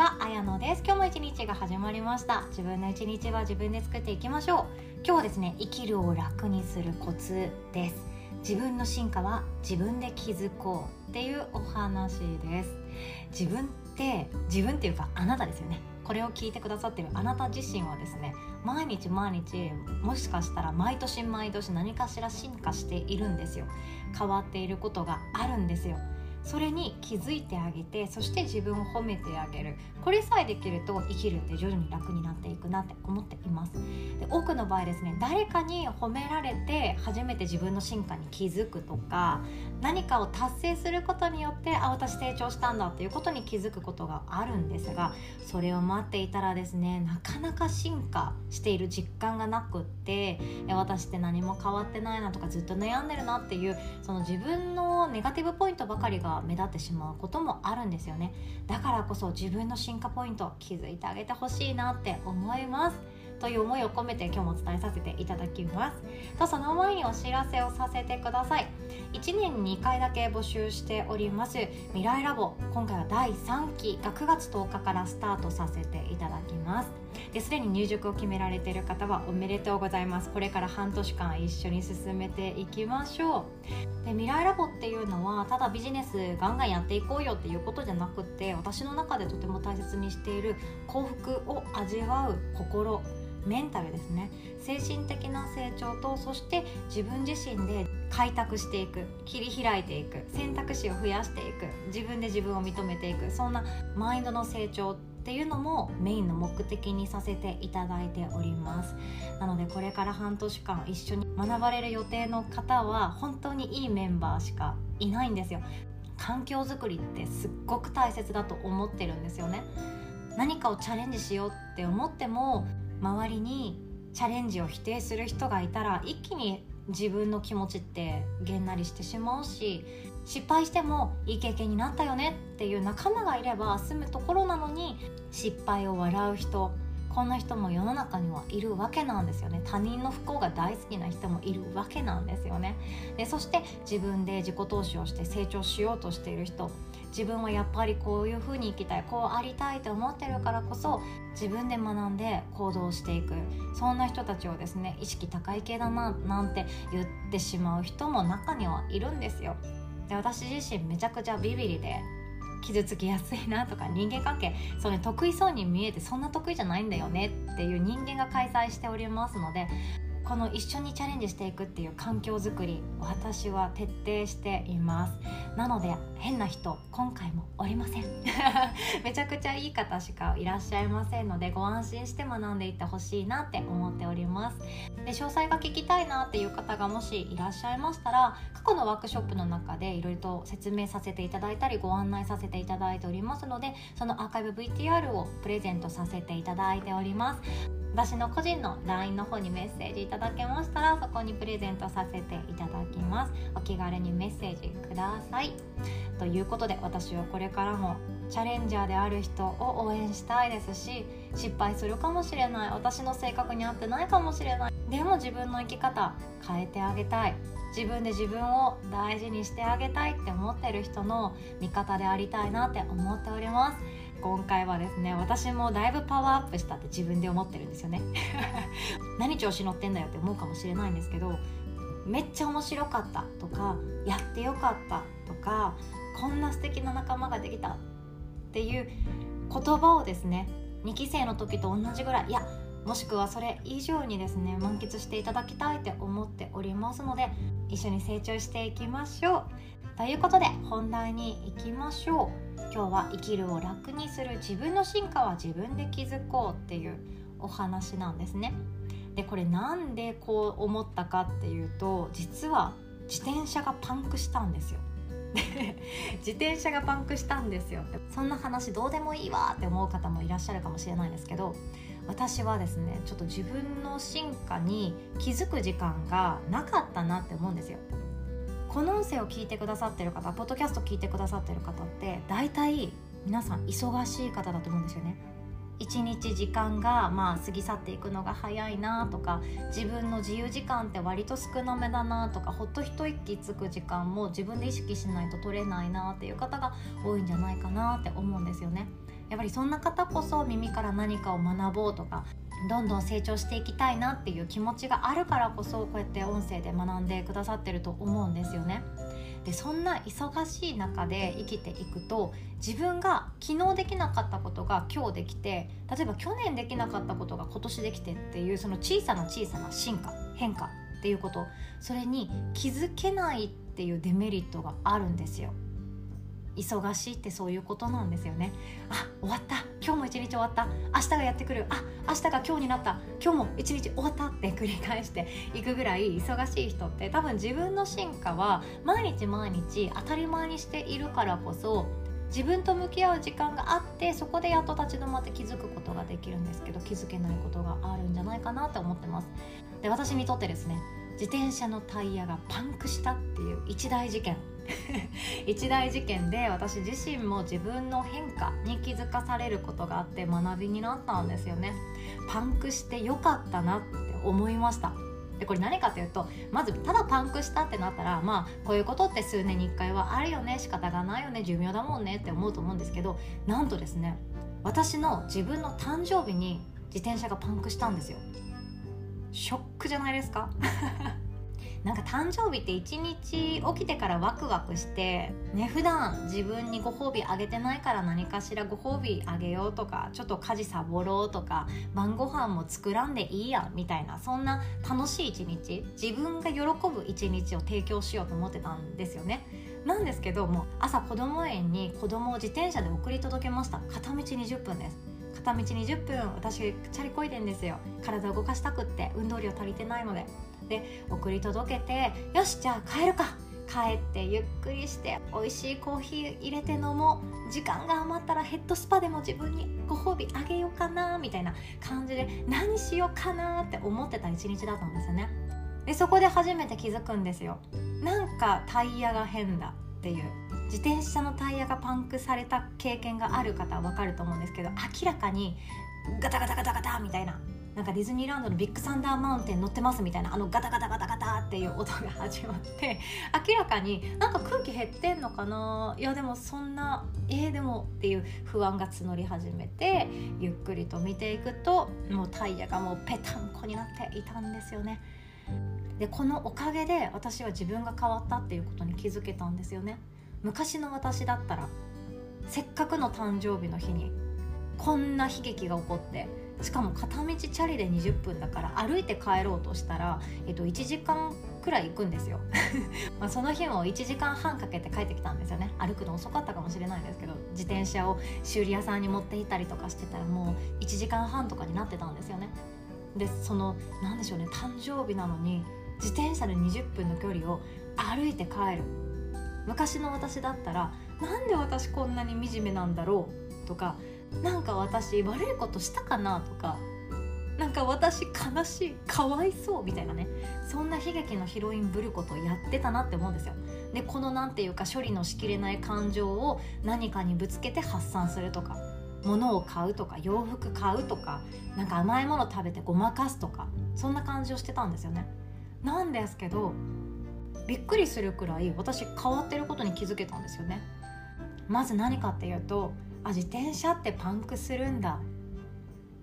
は、あやのです。今日も一日が始まりました。自分の一日は自分で作っていきましょう。今日はですね生きるを楽にするコツです。自分の進化は自分で気づこうっていうお話です。自分って自分っていうかあなたですよね。これを聞いてくださってるあなた自身はですね毎日毎日もしかしたら毎年毎年何かしら進化しているんですよ。変わっていることがあるんですよ。それに気づいてあげてそして自分を褒めてあげる。これさえできると生きるって徐々に楽になっていくなって思っています。で多くの場合ですね誰かに褒められて初めて自分の進化に気づくとか何かを達成することによってあ私成長したんだっていうことに気づくことがあるんですがそれを待っていたらですねなかなか進化している実感がなくって私って何も変わってないなとかずっと悩んでるなっていうその自分のネガティブポイントばかりがが目立ってしまうこともあるんですよね。だからこそ自分の進化ポイント気づいてあげてほしいなって思います。という思いを込めて今日もお伝えさせていただきます。とその前にお知らせをさせてください。1年に2回だけ募集しております。未来ラボ。今回は第3期が9月10日からスタートさせていただきます。ですでに入塾を決められている方はおめでとうございます。これから半年間一緒に進めていきましょう。で未来ラボっていうのはただビジネスガンガンやっていこうよっていうことじゃなくて私の中でとても大切にしている幸福を味わう心。メンタルですね。精神的な成長とそして自分自身で開拓していく切り開いていく選択肢を増やしていく自分で自分を認めていくそんなマインドの成長っていうのもメインの目的にさせていただいております。なのでこれから半年間一緒に学ばれる予定の方は本当にいいメンバーしかいないんですよ。環境づくりってすっごく大切だと思ってるんですよね。何かをチャレンジしようって思っても周りにチャレンジを否定する人がいたら一気に自分の気持ちってげんなりしてしまうし失敗してもいい経験になったよねっていう仲間がいれば住むところなのに失敗を笑う人こんな人も世の中にはいるわけなんですよね。他人の不幸が大好きな人もいるわけなんですよね。でそして自分で自己投資をして成長しようとしている人自分はやっぱりこういう風に生きたいこうありたいと思ってるからこそ自分で学んで行動していく。そんな人たちをですね意識高い系だななんて言ってしまう人も中にはいるんですよ。で私自身めちゃくちゃビビリで傷つきやすいなとか人間関係それ得意そうに見えてそんな得意じゃないんだよねっていう人間が開催しておりますのでこの一緒にチャレンジしていくっていう環境づくり私は徹底しています。なので変な人今回もおりません。めちゃくちゃいい方しかいらっしゃいませんのでご安心して学んでいってほしいなって思っております。で詳細が聞きたいなっていう方がもしいらっしゃいましたら過去のワークショップの中でいろいろと説明させていただいたりご案内させていただいておりますのでそのアーカイブ VTR をプレゼントさせていただいております。私の個人の LINE の方にメッセージいただけましたらそこにプレゼントさせていただきます。お気軽にメッセージください。ということで私はこれからもチャレンジャーである人を応援したいですし失敗するかもしれない。私の性格に合ってないかもしれない。でも自分の生き方変えてあげたい。自分で自分を大事にしてあげたいって思ってる人の味方でありたいなって思っております。今回はですね私もだいぶパワーアップしたって自分で思ってるんですよね。何調子乗ってんだよって思うかもしれないんですけどめっちゃ面白かったとかやってよかったとかこんな素敵な仲間ができたっていう言葉をですね2期生の時と同じぐらいいやもしくはそれ以上にですね満喫していただきたいって思っておりますので一緒に成長していきましょう。ということで本題に行きましょう。今日は生きるを楽にする自分の進化は自分で気づこうっていうお話なんですね。でこれなんでこう思ったかっていうと実は自転車がパンクしたんですよ。自転車がパンクしたんですよ。そんな話どうでもいいわって思う方もいらっしゃるかもしれないんですけど私はですねちょっと自分の進化に気づく時間がなかったなって思うんですよ。この音声を聞いてくださってる方ポッドキャスト聞いてくださってる方って大体皆さん忙しい方だと思うんですよね。一日時間がまあ過ぎ去っていくのが早いなとか自分の自由時間って割と少なめだなとかほっと一息つく時間も自分で意識しないと取れないなっていう方が多いんじゃないかなって思うんですよね。やっぱりそんな方こそ耳から何かを学ぼうとかどんどん成長していきたいなっていう気持ちがあるからこそこうやって音声で学んでくださってると思うんですよね。でそんな忙しい中で生きていくと自分が昨日できなかったことが今日できて例えば去年できなかったことが今年できてっていうその小さな小さな進化変化っていうことそれに気づけないっていうデメリットがあるんですよ。忙しいってそういうことなんですよね。あ終わった。今日も一日終わった。明日がやってくる。あ明日が今日になった。今日も一日終わったって繰り返して いくぐらい忙しい人って多分自分の進化は毎日毎日当たり前にしているからこそ自分と向き合う時間があってそこでやっと立ち止まって気づくことができるんですけど気づけないことがあるんじゃないかなって思ってます。で私にとってですね自転車のタイヤがパンクしたっていう一大事件。一大事件で私自身も自分の変化に気づかされることがあって学びになったんですよね。パンクしてよかったなって思いました。でこれ何かというとまずただパンクしたってなったらまあこういうことって数年に1回はあるよね仕方がないよね寿命だもんねって思うと思うんですけどなんとですね私の自分の誕生日に自転車がパンクしたんですよ。ショックじゃないですか？なんか誕生日って一日起きてからワクワクしてね普段自分にご褒美あげてないから何かしらご褒美あげようとかちょっと家事サボろうとか晩ご飯も作らんでいいやみたいなそんな楽しい一日自分が喜ぶ一日を提供しようと思ってたんですよね。なんですけども朝子供園に子供を自転車で送り届けました。片道20分です。片道20分私チャリこいでんですよ。体を動かしたくって運動量足りてないので。で送り届けてよしじゃあ帰るか。帰ってゆっくりして美味しいコーヒー入れて飲もう。時間が余ったらヘッドスパでも自分にご褒美あげようかなみたいな感じで何しようかなって思ってた一日だったんですよね。でそこで初めて気づくんですよ。なんかタイヤが変だっていう。自転車のタイヤがパンクされた経験がある方は分かると思うんですけど明らかにガタガタガタガタみたいななんかディズニーランドのビッグサンダーマウンテン乗ってますみたいなあのガタガタガタガタっていう音が始まって明らかになんか空気減ってんのかな？いやでもそんなえー、でもっていう不安が募り始めてゆっくりと見ていくともうタイヤがもうペタンコになっていたんですよね。でこのおかげで私は自分が変わったっていうことに気づけたんですよね。昔の私だったらせっかくの誕生日の日にこんな悲劇が起こってしかも片道チャリで20分だから歩いて帰ろうとしたら、えっと、1時間くらい行くんですよ。まその日も1時間半かけて帰ってきたんですよね。歩くの遅かったかもしれないんですけど自転車を修理屋さんに持っていたりとかしてたらもう1時間半とかになってたんですよね。でその何でしょうね誕生日なのに自転車で20分の距離を歩いて帰る。昔の私だったらなんで私こんなに惨めなんだろうとかなんか私悪いことしたかなとかなんか私悲しいかわいそうみたいなねそんな悲劇のヒロインぶることをやってたなって思うんですよ。でこの何て言うか処理のしきれない感情を何かにぶつけて発散するとか物を買うとか洋服買うとかなんか甘いもの食べてごまかすとかそんな感じをしてたんですよね。なんですけどびっくりするくらい私変わってることに気づけたんですよね。まず何かっていうとあ自転車ってパンクするんだ。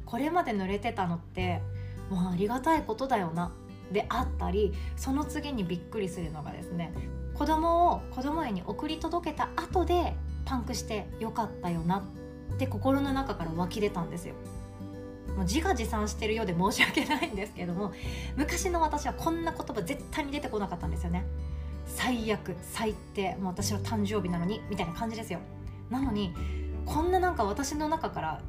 これまで濡れてたのってもうありがたいことだよな。であったりその次にびっくりするのがですね子供を子供園に送り届けた後でパンクしてよかったよな。って心の中から湧き出たんですよ。もう自画自賛してるようで申し訳ないんですけども昔の私はこんな言葉絶対に出てこなかったんですよね。最悪最低もう私の誕生日なのにみたいな感じですよ。なのにこんななんか私の中から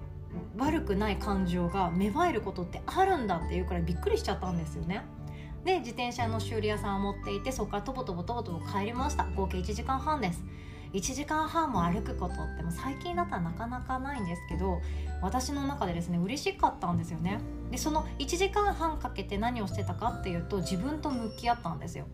悪くない感情が芽生えることってあるんだっていうくらいびっくりしちゃったんですよね。で自転車の修理屋さんを持っていてそこからとぼとぼとぼとぼ帰りました。合計1時間半です。1時間半も歩くことっても最近だったらなかなかないんですけど私の中でですね嬉しかったんですよね。でその1時間半かけて何をしてたかっていうと自分と向き合ったんですよ。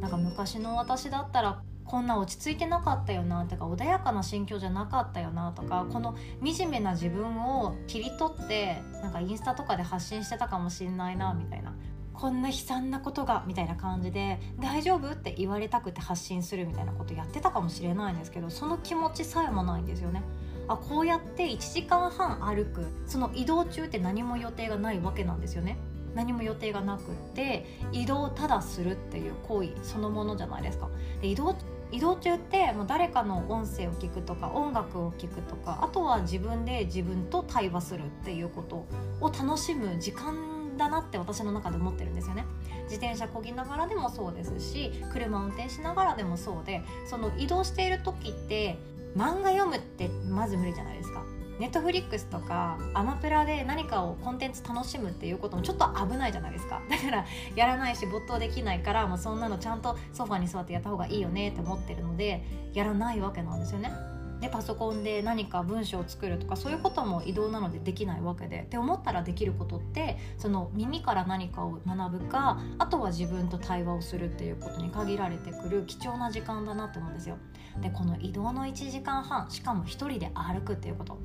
なんか昔の私だったらこんな落ち着いてなかったよなとか穏やかな心境じゃなかったよなとかこの惨めな自分を切り取ってなんかインスタとかで発信してたかもしんないなみたいな。こんな悲惨なことがみたいな感じで大丈夫って言われたくて発信するみたいなことやってたかもしれないんですけどその気持ちさえもないんですよね。あこうやって1時間半歩くその移動中って何も予定がないわけなんですよね。何も予定がなくって移動をただするっていう行為そのものじゃないですか。で移動移動中ってもう誰かの音声を聞くとか音楽を聴くとかあとは自分で自分と対話するっていうことを楽しむ時間だなって私の中で思ってるんですよね。自転車こぎながらでもそうですし車運転しながらでもそうでその移動している時って漫画読むってまず無理じゃないですか。ネットフリックスとかアマプラで何かをコンテンツ楽しむっていうこともちょっと危ないじゃないですか。だからやらないし没頭できないからもうそんなのちゃんとソファに座ってやった方がいいよねって思ってるのでやらないわけなんですよね。でパソコンで何か文章を作るとかそういうことも移動なのでできないわけで。って思ったらできることってその耳から何かを学ぶかあとは自分と対話をするっていうことに限られてくる貴重な時間だなって思うんですよ。でこの移動の1時間半しかも1人で歩くっていうこと。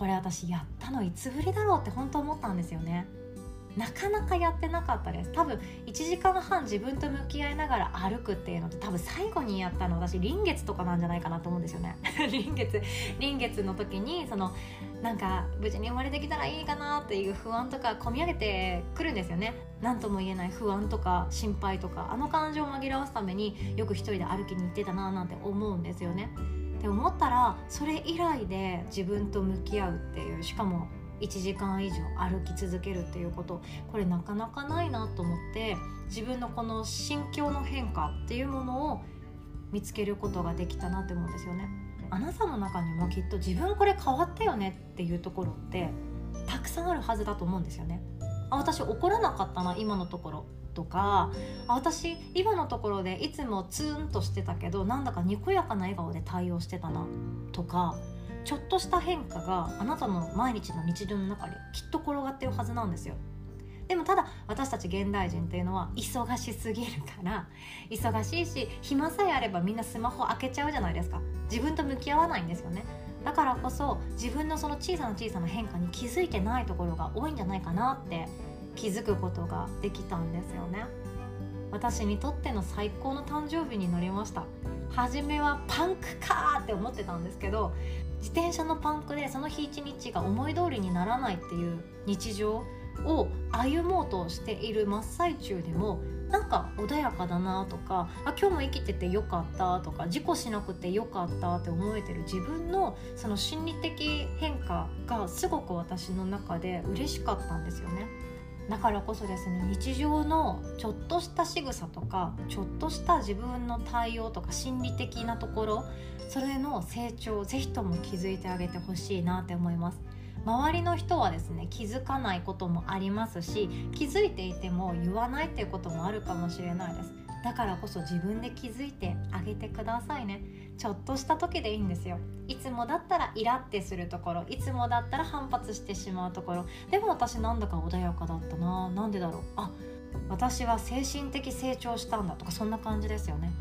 これ私やったのいつぶりだろうって本当思ったんですよね。なかなかやってなかったです。多分1時間半自分と向き合いながら歩くっていうのって多分最後にやったの私臨月とかなんじゃないかなと思うんですよね。臨月臨月の時にそのなんか無事に生まれてきたらいいかなっていう不安とか込み上げてくるんですよね。何とも言えない不安とか心配とかあの感情を紛らわすためによく一人で歩きに行ってたななんて思うんですよね。って思ったらそれ以来で自分と向き合うっていうしかも1時間以上歩き続けるっていうことこれなかなかないなと思って自分のこの心境の変化っていうものを見つけることができたなって思うんですよね。あなたの中にもきっと自分これ変わったよねっていうところってたくさんあるはずだと思うんですよね。あ私怒らなかったな今のところとか私今のところでいつもツーンとしてたけどなんだかにこやかな笑顔で対応してたなとかちょっとした変化があなたの毎日の日常の中できっと転がってるはずなんですよ。でもただ私たち現代人っていうのは忙しすぎるから忙しいし暇さえあればみんなスマホ開けちゃうじゃないですか。自分と向き合わないんですよね。だからこそ自分のその小さな小さな変化に気づいてないところが多いんじゃないかなって気づくことができたんですよね私にとっての最高の誕生日になりました初めはパンクかーって思ってたんですけど自転車のパンクでその日一日が思い通りにならないっていう日常を歩もうとしている真っ最中でもなんか穏やかだなとかあ今日も生きててよかったとか事故しなくてよかったって思えてる自分のその心理的変化がすごく私の中で嬉しかったんですよね。だからこそですね日常のちょっとした仕草とかちょっとした自分の対応とか心理的なところそれの成長をぜひとも気づいてあげてほしいなって思います。周りの人はですね気づかないこともありますし気づいていても言わないっていうこともあるかもしれないです。だからこそ自分で気づいてあげてくださいね。ちょっとした時でいいんですよ。いつもだったらイラってするところいつもだったら反発してしまうところ。でも私なんだか穏やかだったな。なんでだろう。あ私は精神的成長したんだとかそんな感じですよね。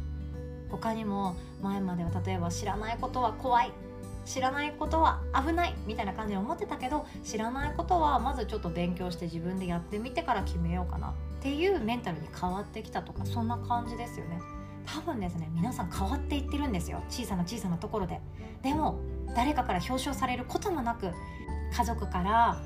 他にも前までは例えば知らないことは怖い。知らないことは危ない。みたいな感じで思ってたけど知らないことはまずちょっと勉強して自分でやってみてから決めようかな。っていうメンタルに変わってきたとかそんな感じですよね。多分ですね皆さん変わっていってるんですよ。小さな小さなところで。でも誰かから表彰されることもなく家族から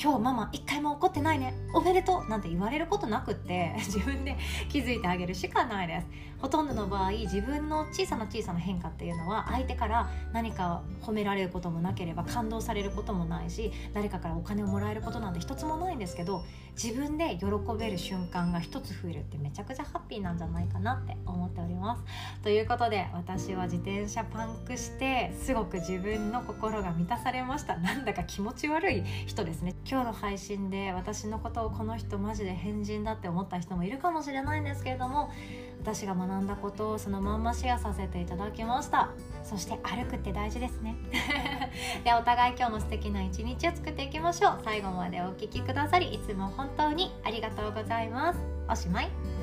今日ママ一回も怒ってないねおめでとうなんて言われることなくって 自分で気づいてあげるしかないです。ほとんどの場合自分の小さな小さな変化っていうのは相手から何か褒められることもなければ感動されることもないし誰かからお金をもらえることなんて一つもないんですけど自分で喜べる瞬間が一つ増えるってめちゃくちゃハッピーなんじゃないかなって思っております。ということで私は自転車パンクしてすごく自分の心が満たされました。なんだか気持ち悪い人ですね。今日の配信で私のことをこの人マジで変人だって思った人もいるかもしれないんですけれども私が学んだことをそのまんまシェアさせていただきました。そして歩くって大事ですね。でお互い今日の素敵な一日を作っていきましょう。最後までお聴きくださりいつも本当にありがとうございます。おしまい。